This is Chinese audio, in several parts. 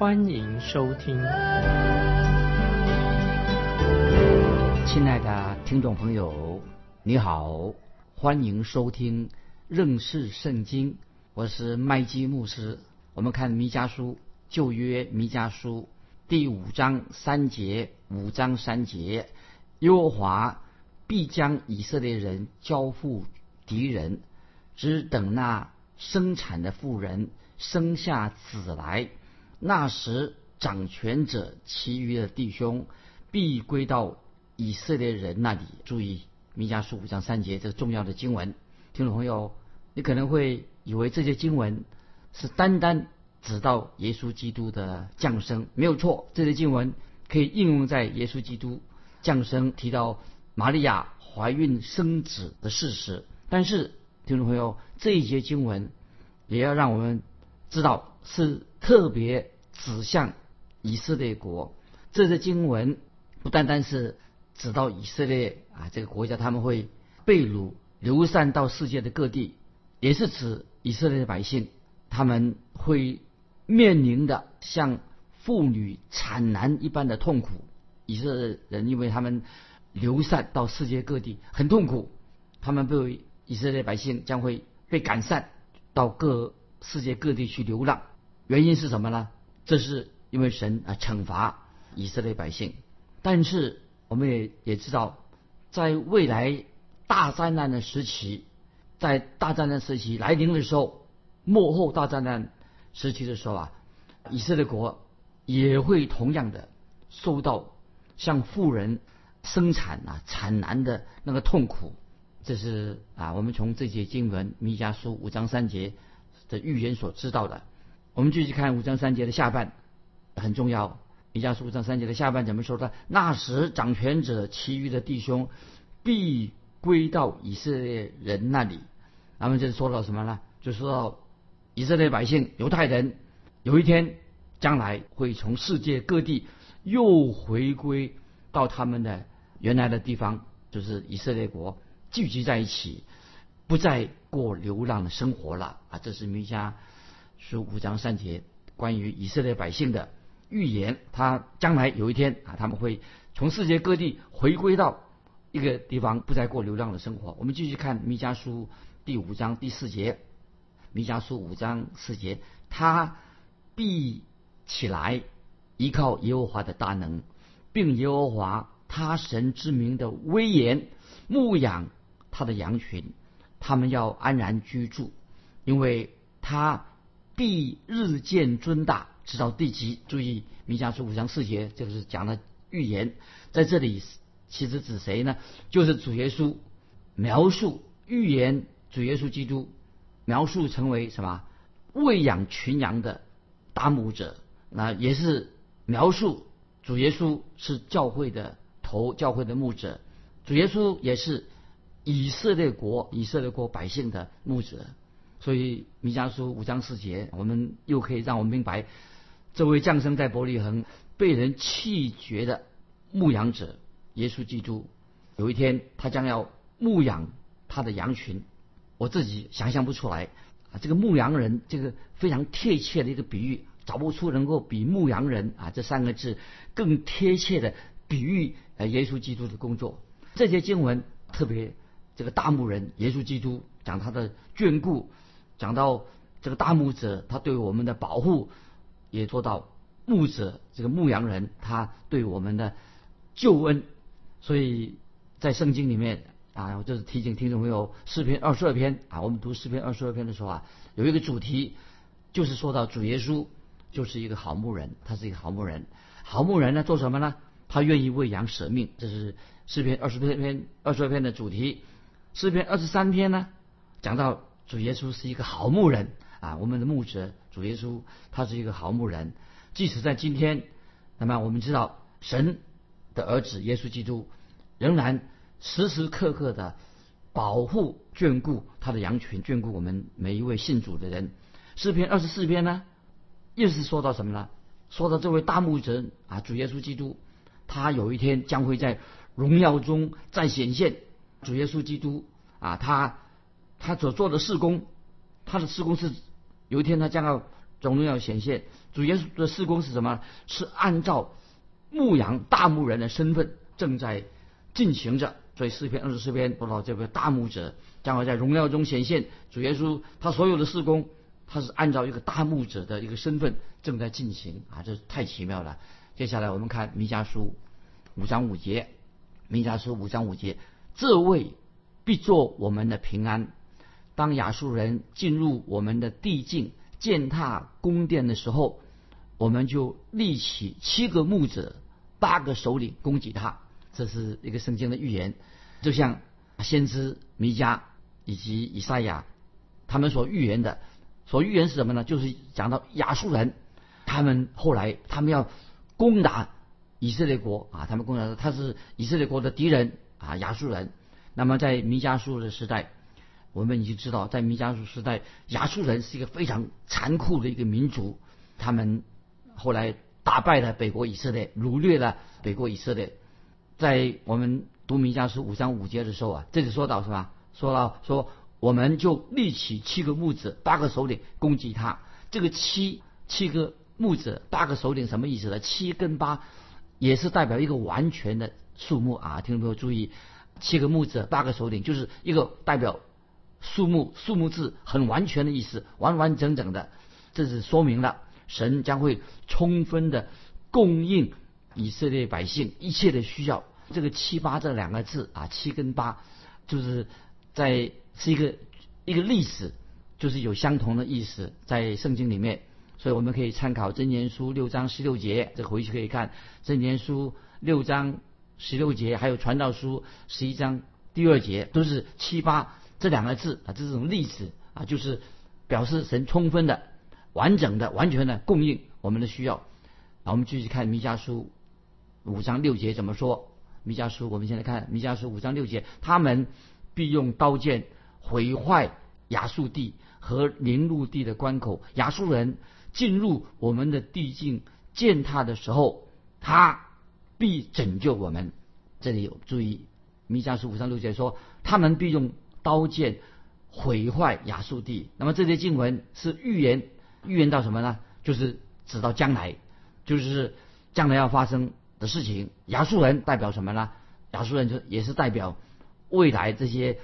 欢迎收听。亲爱的听众朋友，你好，欢迎收听认识圣经。我是麦基牧师。我们看弥迦书旧约弥迦书第五章三节，五章三节，耶和华必将以色列人交付敌人，只等那生产的妇人生下子来，那时掌权者其余的弟兄必归到以色列人那里。注意弥迦书五章三节这个重要的经文，听众朋友，你可能会。以为这些经文是单单指到耶稣基督的降生，没有错。这些经文可以应用在耶稣基督降生，提到玛利亚怀孕生子的事实。但是，听众朋友，这一节经文也要让我们知道，是特别指向以色列国。这些经文不单单是指到以色列啊这个国家，他们会被掳流散到世界的各地，也是指。以色列的百姓，他们会面临的像妇女产难一般的痛苦。以色列人因为他们流散到世界各地，很痛苦。他们被以色列百姓将会被赶散到各世界各地去流浪。原因是什么呢？这是因为神啊惩罚以色列百姓。但是我们也也知道，在未来大灾难的时期。在大灾难时期来临的时候，幕后大灾难时期的时候啊，以色列国也会同样的受到像富人生产啊产难的那个痛苦。这是啊，我们从这节经文弥迦书五章三节的预言所知道的。我们继续看五章三节的下半，很重要。弥迦书五章三节的下半怎么说的？那时掌权者其余的弟兄必归到以色列人那里。他们就说到什么呢？就说到以色列百姓、犹太人有一天将来会从世界各地又回归到他们的原来的地方，就是以色列国聚集在一起，不再过流浪的生活了啊！这是弥迦书五章三节关于以色列百姓的预言。他将来有一天啊，他们会从世界各地回归到一个地方，不再过流浪的生活。我们继续看弥迦书。第五章第四节，弥迦书五章四节，他必起来依靠耶和华的大能，并耶和华他神之名的威严，牧养他的羊群，他们要安然居住，因为他必日渐尊大，直到地极。注意，弥迦书五章四节，这个是讲的预言，在这里其实指谁呢？就是主耶稣描述预言。主耶稣基督描述成为什么？喂养群羊的打牧者，那也是描述主耶稣是教会的头，教会的牧者。主耶稣也是以色列国以色列国百姓的牧者。所以弥迦书五章四节，我们又可以让我们明白，这位降生在伯利恒、被人弃绝的牧羊者耶稣基督，有一天他将要牧养他的羊群。我自己想象不出来啊，这个牧羊人这个非常贴切的一个比喻，找不出能够比牧羊人啊这三个字更贴切的比喻呃耶稣基督的工作。这些经文特别这个大牧人耶稣基督讲他的眷顾，讲到这个大牧者他对我们的保护，也做到牧者这个牧羊人他对我们的救恩。所以在圣经里面。啊，我就是提醒听众朋友，诗篇二十二篇啊，我们读诗篇二十二篇的时候啊，有一个主题，就是说到主耶稣就是一个好牧人，他是一个好牧人。好牧人呢，做什么呢？他愿意为羊舍命，这是诗篇二十二篇二十二篇的主题。诗篇二十三篇呢，讲到主耶稣是一个好牧人啊，我们的牧者主耶稣他是一个好牧人。即使在今天那么我们知道，神的儿子耶稣基督仍然时时刻刻的保护、眷顾他的羊群，眷顾我们每一位信主的人。诗篇二十四篇呢，又是说到什么呢？说到这位大牧者啊，主耶稣基督，他有一天将会在荣耀中再显现。主耶稣基督啊，他他所做的事工，他的事工是有一天他将要荣耀显现。主耶稣的事工是什么？是按照牧羊大牧人的身份正在进行着。所以四篇二十四篇不知道这位大牧者将会在荣耀中显现。主耶稣他所有的事工，他是按照一个大牧者的一个身份正在进行啊，这太奇妙了。接下来我们看弥迦书五章五节，弥迦书五章五节，这位必做我们的平安。当亚述人进入我们的地境。践踏宫殿的时候，我们就立起七个牧者、八个首领攻击他。这是一个圣经的预言，就像先知弥迦以及以赛亚他们所预言的。所预言是什么呢？就是讲到亚述人，他们后来他们要攻打以色列国啊，他们攻打他是以色列国的敌人啊，亚述人。那么在弥迦书的时代。我们已经知道，在弥迦书时代，亚述人是一个非常残酷的一个民族。他们后来打败了北国以色列，掳掠了北国以色列。在我们读弥迦书五章五节的时候啊，这里说到什么？说到说，我们就立起七个木子，八个首领攻击他。这个七七个木子，八个首领什么意思呢？七跟八也是代表一个完全的数目啊！听众朋友注意，七个木子，八个首领，就是一个代表。数目数目字很完全的意思，完完整整的，这是说明了神将会充分的供应以色列百姓一切的需要。这个七八这两个字啊，七跟八，就是在是一个一个历史，就是有相同的意思在圣经里面，所以我们可以参考箴言书六章十六节，这回去可以看箴言书六章十六节，还有传道书十一章第二节，都是七八。这两个字啊，这是种例子啊，就是表示神充分的、完整的、完全的供应我们的需要。啊，我们继续看弥迦书五章六节怎么说？弥迦书，我们现在看弥迦书五章六节，他们必用刀剑毁坏亚述地和临陆地的关口。亚述人进入我们的地境践踏的时候，他必拯救我们。这里有注意，弥迦书五章六节说，他们必用。刀剑毁坏亚述地，那么这些经文是预言，预言到什么呢？就是指到将来，就是将来要发生的事情。亚述人代表什么呢？亚述人就也是代表未来这些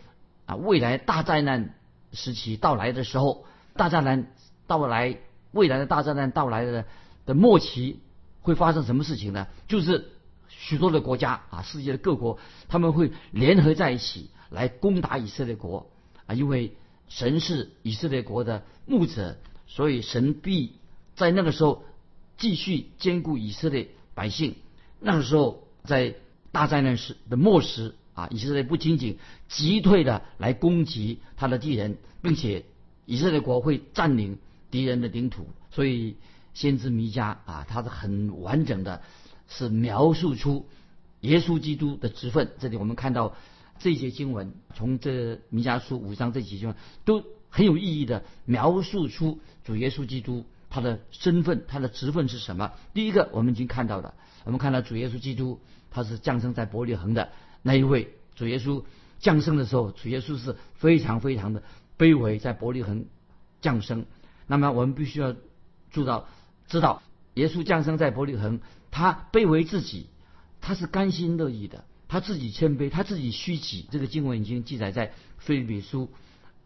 啊，未来大灾难时期到来的时候，大灾难到来，未来的大灾难到来的的末期会发生什么事情呢？就是许多的国家啊，世界的各国他们会联合在一起。来攻打以色列国啊！因为神是以色列国的牧者，所以神必在那个时候继续兼顾以色列百姓。那个时候，在大灾难时的末时啊，以色列不仅仅击退的来攻击他的敌人，并且以色列国会占领敌人的领土。所以先知弥迦啊，他是很完整的，是描述出耶稣基督的职分。这里我们看到。这些经文从这弥迦书五章这几经文都很有意义的描述出主耶稣基督他的身份他的职分是什么？第一个我们已经看到了，我们看到主耶稣基督他是降生在伯利恒的那一位。主耶稣降生的时候，主耶稣是非常非常的卑微，在伯利恒降生。那么我们必须要做到知道，耶稣降生在伯利恒，他卑微自己，他是甘心乐意的。他自己谦卑，他自己虚己。这个经文已经记载在菲利比书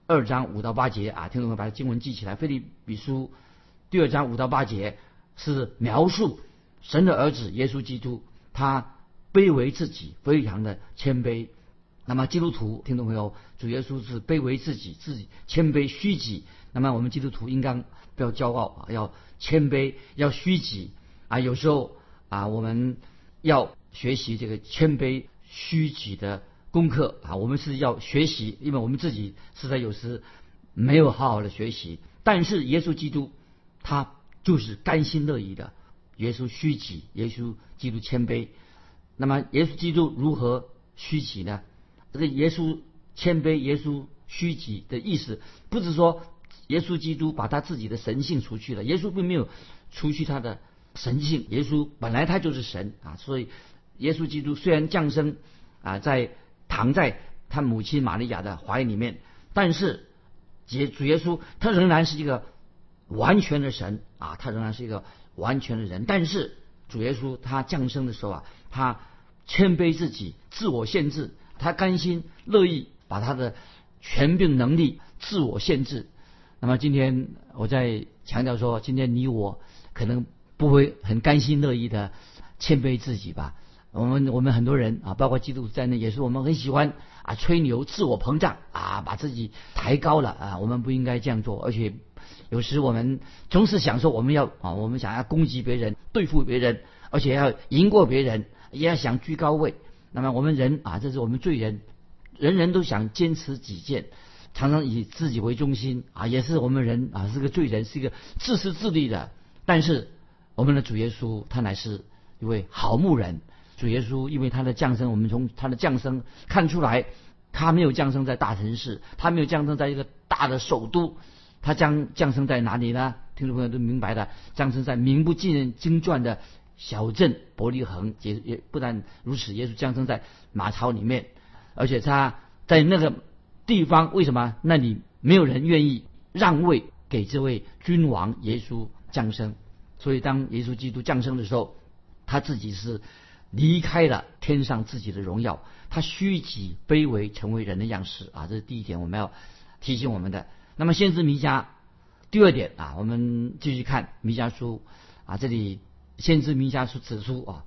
二章五到八节啊，听众们把经文记起来。菲利比书第二章五到八节是描述神的儿子耶稣基督，他卑微自己，非常的谦卑。那么基督徒听众朋友，主耶稣是卑微自己，自己谦卑虚己。那么我们基督徒应当不要骄傲啊，要谦卑，要虚己啊。有时候啊，我们要。学习这个谦卑虚己的功课啊，我们是要学习，因为我们自己实在有时没有好好的学习。但是耶稣基督他就是甘心乐意的，耶稣虚己，耶稣基督谦卑。那么耶稣基督如何虚己呢？这个耶稣谦卑、耶稣虚己的意思，不是说耶稣基督把他自己的神性除去了，耶稣并没有除去他的神性，耶稣本来他就是神啊，所以耶稣基督虽然降生啊，在躺在他母亲玛利亚的怀里面，但是耶主耶稣他仍然是一个完全的神啊，他仍然是一个完全的人，但是主耶稣他降生的时候啊，他谦卑自己，自我限制。他甘心乐意把他的权柄能力自我限制。那么今天我在强调说，今天你我可能不会很甘心乐意的谦卑自己吧。我们我们很多人啊，包括基督徒在内，也是我们很喜欢啊吹牛、自我膨胀啊，把自己抬高了啊。我们不应该这样做，而且有时我们总是想说我们要啊，我们想要攻击别人、对付别人，而且要赢过别人，也要想居高位。那么我们人啊，这是我们罪人，人人都想坚持己见，常常以自己为中心啊，也是我们人啊，是个罪人，是一个自私自利的。但是我们的主耶稣他乃是一位好牧人，主耶稣因为他的降生，我们从他的降生看出来，他没有降生在大城市，他没有降生在一个大的首都，他将降生在哪里呢？听众朋友都明白的，降生在名不见经传的。小镇伯利恒也也不但如此，耶稣降生在马槽里面，而且他在那个地方，为什么那里没有人愿意让位给这位君王耶稣降生？所以当耶稣基督降生的时候，他自己是离开了天上自己的荣耀，他虚己卑微，成为人的样式啊！这是第一点，我们要提醒我们的。那么先知弥迦，第二点啊，我们继续看弥迦书啊，这里。先知弥迦书指出啊，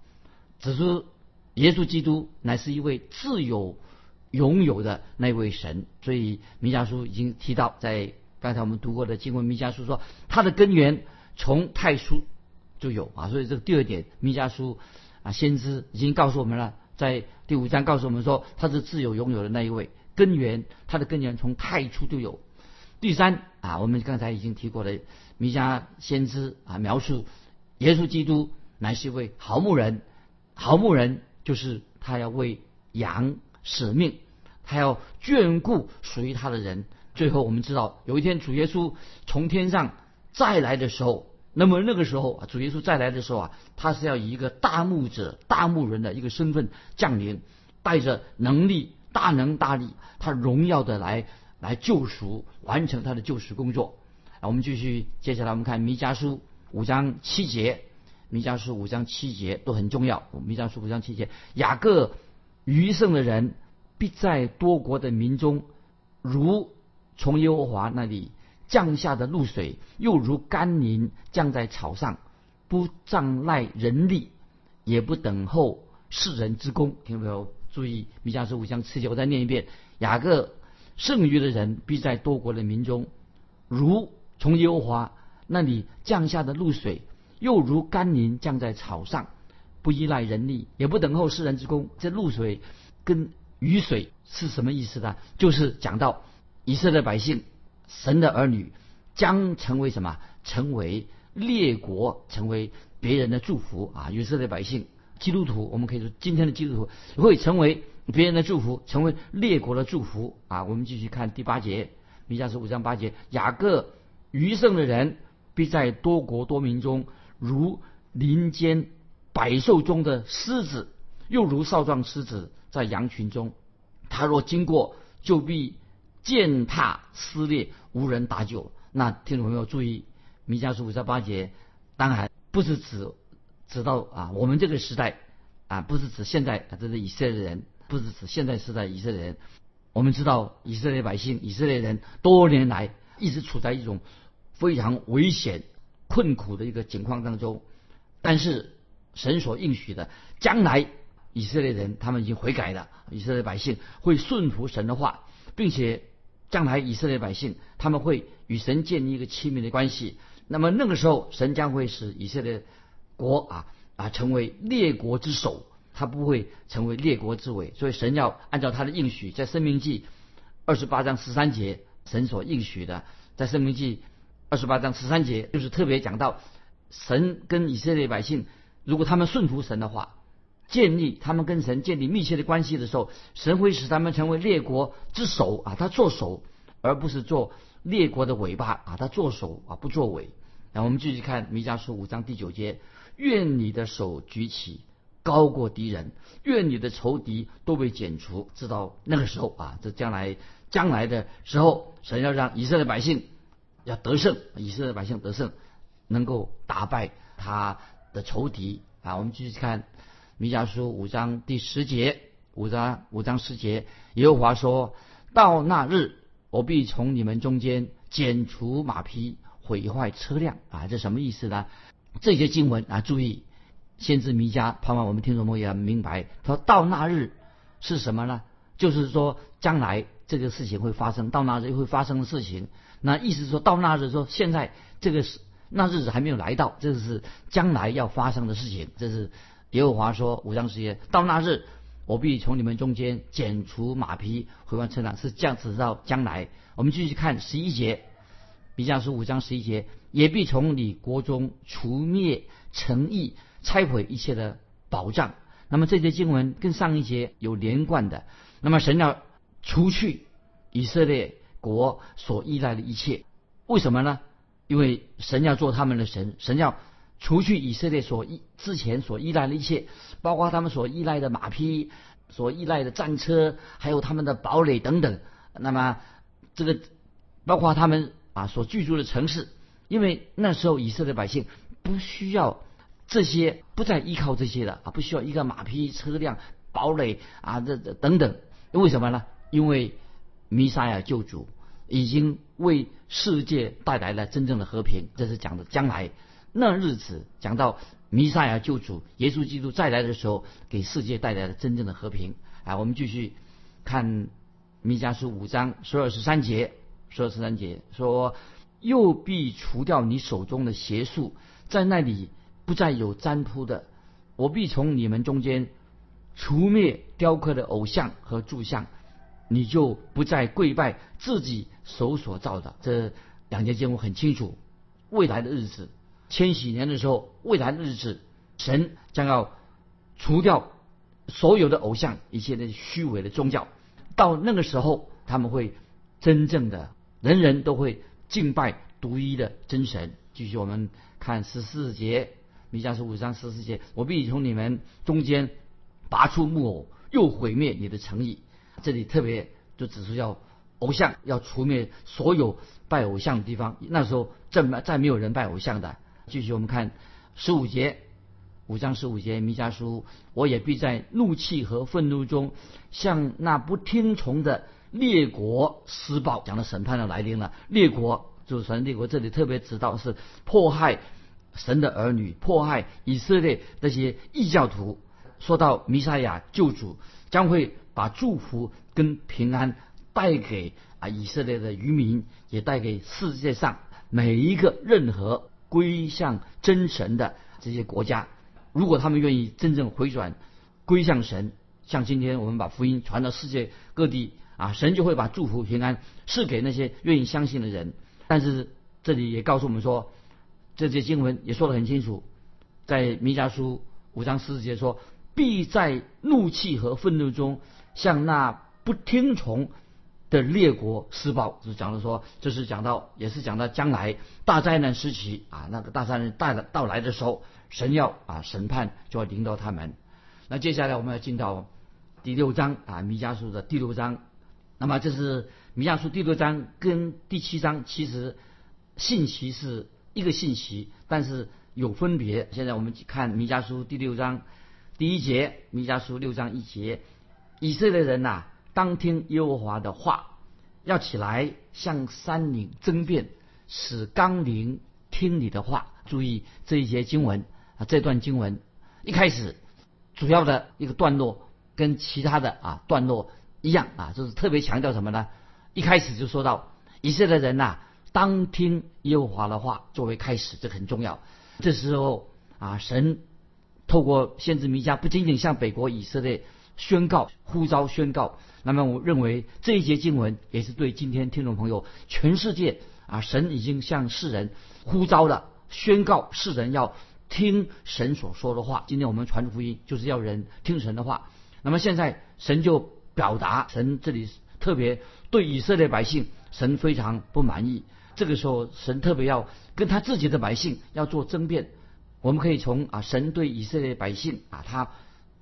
指出耶稣基督乃是一位自有、拥有的那位神，所以弥迦书已经提到，在刚才我们读过的经文，弥迦书说他的根源从太初就有啊，所以这个第二点，弥迦书啊，先知已经告诉我们了，在第五章告诉我们说他是自有、拥有的那一位根源，他的根源从太初就有。第三啊，我们刚才已经提过的弥迦先知啊，描述。耶稣基督乃是一位好牧人，好牧人就是他要为羊舍命，他要眷顾属于他的人。最后我们知道，有一天主耶稣从天上再来的时候，那么那个时候啊主耶稣再来的时候啊，他是要以一个大牧者、大牧人的一个身份降临，带着能力、大能大力，他荣耀的来来救赎，完成他的救赎工作。啊我们继续，接下来我们看弥迦书。五章七节，弥迦书五章七节都很重要。弥迦书五章七节，雅各余剩的人必在多国的民中，如从耶和华那里降下的露水，又如甘霖降在草上，不障碍人力，也不等候世人之功。听到没有？注意，弥迦书五章七节，我再念一遍：雅各剩余的人必在多国的民中，如从耶和华。那里降下的露水，又如甘霖降在草上，不依赖人力，也不等候世人之功。这露水跟雨水是什么意思呢？就是讲到以色列百姓，神的儿女将成为什么？成为列国，成为别人的祝福啊！以色列百姓，基督徒，我们可以说今天的基督徒会成为别人的祝福，成为列国的祝福啊！我们继续看第八节，弥迦书五章八节，雅各余剩的人。必在多国多民中，如林间百兽中的狮子，又如少壮狮子在羊群中。他若经过，就必践踏撕裂，无人搭救。那听众朋友注意，弥迦书五十八节，当然不是指指到啊我们这个时代啊，不是指现在这是以色列人，不是指现在时代以色列人。我们知道以色列百姓、以色列人多年来一直处在一种。非常危险、困苦的一个情况当中，但是神所应许的，将来以色列人他们已经悔改了，以色列百姓会顺服神的话，并且将来以色列百姓他们会与神建立一个亲密的关系。那么那个时候，神将会使以色列国啊啊成为列国之首，他不会成为列国之尾。所以神要按照他的应许，在生命记二十八章十三节，神所应许的，在生命记。二十八章十三节就是特别讲到神跟以色列百姓，如果他们顺服神的话，建立他们跟神建立密切的关系的时候，神会使他们成为列国之首啊，他做首，而不是做列国的尾巴啊，他做首啊，不作尾。那我们继续看弥迦书五章第九节：愿你的手举起，高过敌人；愿你的仇敌都被剪除。知道那个时候啊，这将来将来的时候，神要让以色列百姓要得胜，以色列百姓得胜，能够打败他的仇敌啊。我们继续看。弥迦书五章第十节，五章五章十节，耶和华说：“到那日，我必从你们中间剪除马匹，毁坏车辆。”啊，这什么意思呢？这些经文啊，注意，先知弥迦，盼望我们听众朋友要明白，他说到那日是什么呢？就是说将来这个事情会发生，到那日会发生的事情。那意思说到那日，说现在这个是那日子还没有来到，这是将来要发生的事情，这是。耶和华说：“五章十节，到那日，我必从你们中间剪除马匹，回完车辆，是这样子到将来。我们继续看十一节，比较书五章十一节，也必从你国中除灭诚意，拆毁一切的保障。那么这些经文跟上一节有连贯的。那么神要除去以色列国所依赖的一切，为什么呢？因为神要做他们的神，神要。”除去以色列所依之前所依赖的一切，包括他们所依赖的马匹、所依赖的战车，还有他们的堡垒等等。那么，这个包括他们啊所居住的城市，因为那时候以色列百姓不需要这些，不再依靠这些的啊，不需要一个马匹、车辆、堡垒啊，这这等等。为什么呢？因为弥撒亚救主已经为世界带来了真正的和平，这是讲的将来。那日子讲到弥赛亚救主耶稣基督再来的时候，给世界带来了真正的和平。啊，我们继续看弥迦书五章十二十三节，十二十三节说：“又必除掉你手中的邪术，在那里不再有占卜的。我必从你们中间除灭雕刻的偶像和柱像，你就不再跪拜自己手所造的。”这两节经文很清楚，未来的日子。千禧年的时候，未来的日子，神将要除掉所有的偶像，一切的虚伪的宗教。到那个时候，他们会真正的人人都会敬拜独一的真神。继续我们看十四节，弥迦书五章十四节：我必从你们中间拔出木偶，又毁灭你的诚意。这里特别就指出要偶像要除灭所有拜偶像的地方。那时候再再没有人拜偶像的。继续，我们看十五节，五章十五节，弥迦书，我也必在怒气和愤怒中，向那不听从的列国施暴。讲了审判的来临了，列国就是神列国，这里特别指到是迫害神的儿女，迫害以色列那些异教徒。说到弥赛亚救主将会把祝福跟平安带给啊以色列的渔民，也带给世界上每一个任何。归向真神的这些国家，如果他们愿意真正回转，归向神，像今天我们把福音传到世界各地啊，神就会把祝福平安赐给那些愿意相信的人。但是这里也告诉我们说，这些经文也说得很清楚，在弥迦书五章十四节说，必在怒气和愤怒中向那不听从。的列国施暴，就是讲的说，这是讲到，也是讲到将来大灾难时期啊，那个大灾难带了到来的时候，神要啊审判就要临到他们。那接下来我们要进到第六章啊，弥迦书的第六章。那么这是弥迦书第六章跟第七章其实信息是一个信息，但是有分别。现在我们看弥迦书第六章第一节，弥迦书六章一节，以色列人呐。当听耶和华的话，要起来向山岭争辩，使纲领听你的话。注意这一节经文啊，这段经文一开始主要的一个段落跟其他的啊段落一样啊，就是特别强调什么呢？一开始就说到以色列人呐，当听耶和华的话作为开始，这很重要。这时候啊，神透过先知弥迦，不仅仅向北国以色列宣告、呼召、宣告。那么我认为这一节经文也是对今天听众朋友全世界啊，神已经向世人呼召了、宣告世人要听神所说的话。今天我们传福音就是要人听神的话。那么现在神就表达，神这里特别对以色列百姓，神非常不满意。这个时候，神特别要跟他自己的百姓要做争辩。我们可以从啊，神对以色列百姓啊，他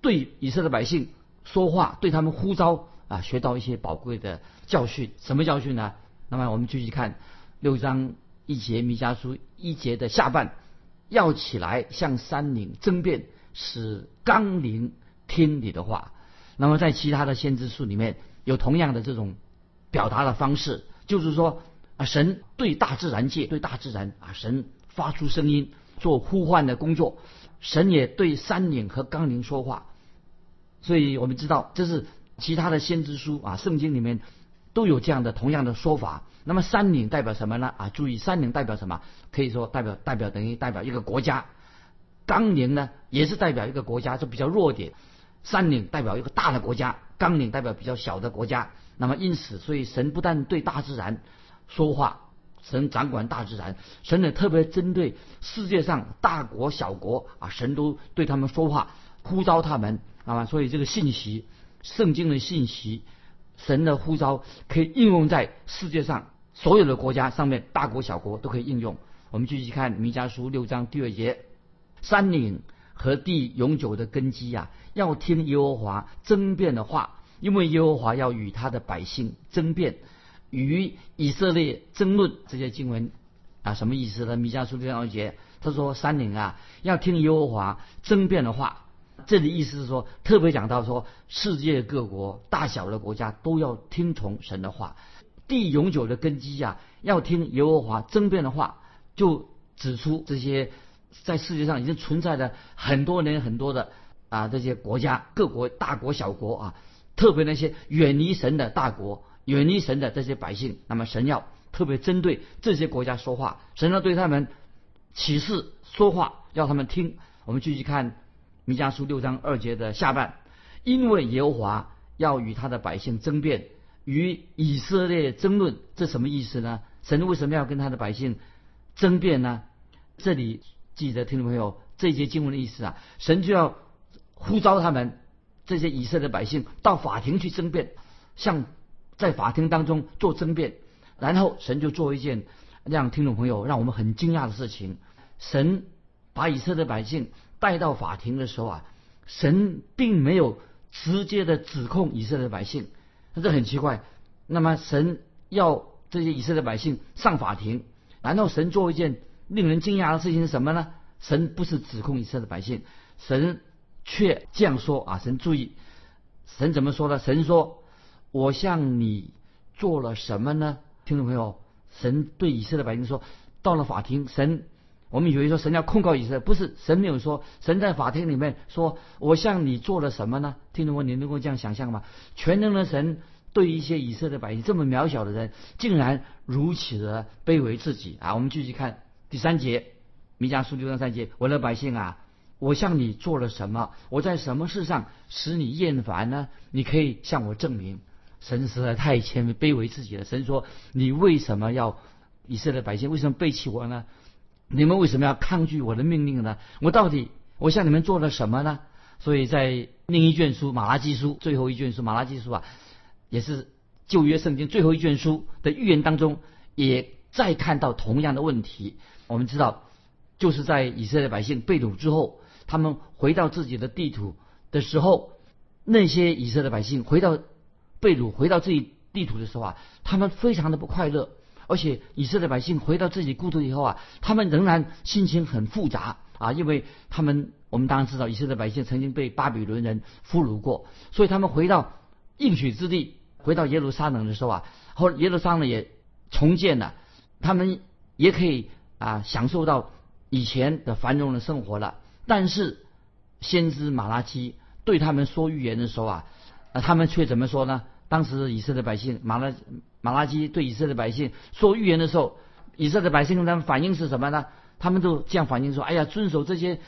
对以色列百姓说话，对他们呼召啊，学到一些宝贵的教训。什么教训呢？那么我们继续看六章一节弥迦书一节的下半，要起来向山岭争辩，使纲领听你的话。那么在其他的先知书里面有同样的这种表达的方式，就是说啊，神对大自然界，对大自然啊，神发出声音。做呼唤的工作，神也对山岭和冈岭说话，所以我们知道这是其他的先知书啊，圣经里面都有这样的同样的说法。那么山岭代表什么呢？啊，注意山岭代表什么？可以说代表代表等于代表一个国家，纲领呢也是代表一个国家，就比较弱点。山岭代表一个大的国家，纲领代表比较小的国家。那么因此，所以神不但对大自然说话。神掌管大自然，神也特别针对世界上大国小国啊，神都对他们说话，呼召他们啊，所以这个信息，圣经的信息，神的呼召可以应用在世界上所有的国家上面，大国小国都可以应用。我们继续看弥迦书六章第二节，山岭和地永久的根基呀，要听耶和华争辩的话，因为耶和华要与他的百姓争辩。与以色列争论这些经文啊，什么意思呢？弥迦书第二节，他说：“山岭啊，要听耶和华争辩的话。”这里意思是说，特别讲到说，世界各国大小的国家都要听从神的话。地永久的根基呀，要听耶和华争辩的话，就指出这些在世界上已经存在的很多年很多的啊这些国家，各国大国小国啊，特别那些远离神的大国。远离神的这些百姓，那么神要特别针对这些国家说话，神要对他们启示说话，要他们听。我们继续看弥迦书六章二节的下半，因为耶和华要与他的百姓争辩，与以色列争论，这什么意思呢？神为什么要跟他的百姓争辩呢？这里记得听众朋友，这一节经文的意思啊，神就要呼召他们这些以色列百姓到法庭去争辩，向。在法庭当中做争辩，然后神就做一件让听众朋友让我们很惊讶的事情。神把以色列百姓带到法庭的时候啊，神并没有直接的指控以色列百姓，这很奇怪。那么神要这些以色列百姓上法庭，然后神做一件令人惊讶的事情是什么呢？神不是指控以色列百姓，神却这样说啊！神注意，神怎么说呢？神说。我向你做了什么呢？听众朋友，神对以色列百姓说：“到了法庭，神，我们以为说神要控告以色列，不是神没有说，神在法庭里面说：我向你做了什么呢？听众朋友，你能够这样想象吗？全能的神对一些以色列百姓这么渺小的人，竟然如此的卑微自己啊！我们继续看第三节，弥迦书六章三节：我的百姓啊，我向你做了什么？我在什么事上使你厌烦呢？你可以向我证明。神实在太谦卑、卑微自己了。神说：“你为什么要以色列百姓为什么背弃我呢？你们为什么要抗拒我的命令呢？我到底我向你们做了什么呢？”所以在另一卷书《马拉基书》最后一卷书《马拉基书》啊，也是旧约圣经最后一卷书的预言当中，也再看到同样的问题。我们知道，就是在以色列百姓被掳之后，他们回到自己的地图的时候，那些以色列百姓回到。被掳回到自己地图的时候啊，他们非常的不快乐，而且以色列百姓回到自己故土以后啊，他们仍然心情很复杂啊，因为他们我们当然知道以色列百姓曾经被巴比伦人俘虏过，所以他们回到应许之地，回到耶路撒冷的时候啊，后耶路撒冷也重建了，他们也可以啊享受到以前的繁荣的生活了。但是先知马拉基对他们说预言的时候啊，他们却怎么说呢？当时以色列百姓马拉马拉基对以色列百姓说预言的时候，以色列百姓跟他们反应是什么呢？他们都这样反应说：“哎呀，遵守这些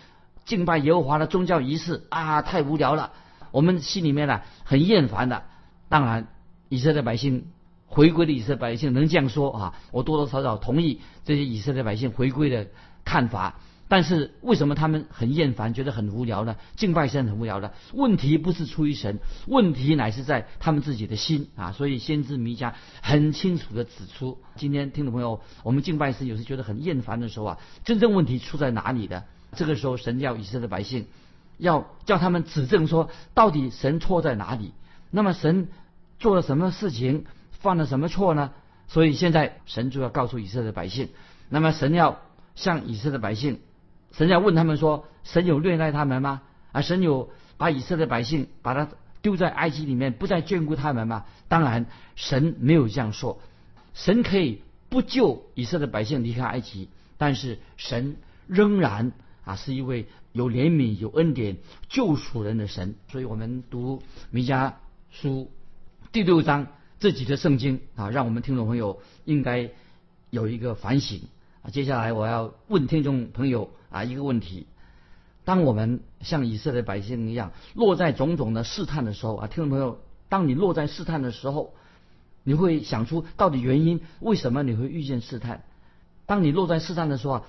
敬拜耶和华的宗教仪式啊，太无聊了，我们心里面呢很厌烦的。”当然，以色列百姓回归的以色列百姓能这样说啊，我多多少少同意这些以色列百姓回归的看法。但是为什么他们很厌烦，觉得很无聊呢？敬拜神很无聊的。问题不是出于神，问题乃是在他们自己的心啊。所以先知弥迦很清楚的指出，今天听众朋友，我们敬拜神有时觉得很厌烦的时候啊，真正问题出在哪里的？这个时候，神要以色列百姓，要叫他们指证说，到底神错在哪里？那么神做了什么事情，犯了什么错呢？所以现在神就要告诉以色列百姓，那么神要向以色列百姓。神要问他们说：“神有虐待他们吗？啊，神有把以色列百姓把他丢在埃及里面，不再眷顾他们吗？当然，神没有这样说。神可以不救以色列百姓离开埃及，但是神仍然啊是一位有怜悯、有恩典、救赎人的神。所以我们读弥迦书第六章这几节圣经啊，让我们听众朋友应该有一个反省。”啊，接下来我要问听众朋友啊一个问题：当我们像以色列百姓一样落在种种的试探的时候啊，听众朋友，当你落在试探的时候，你会想出到底原因，为什么你会遇见试探？当你落在试探的时候啊，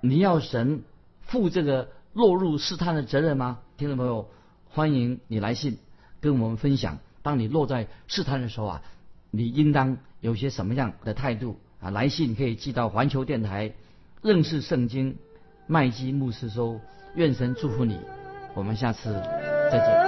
你要神负这个落入试探的责任吗？听众朋友，欢迎你来信跟我们分享，当你落在试探的时候啊，你应当有些什么样的态度？啊，来信可以寄到环球电台，认识圣经，麦基牧师收。愿神祝福你，我们下次再见。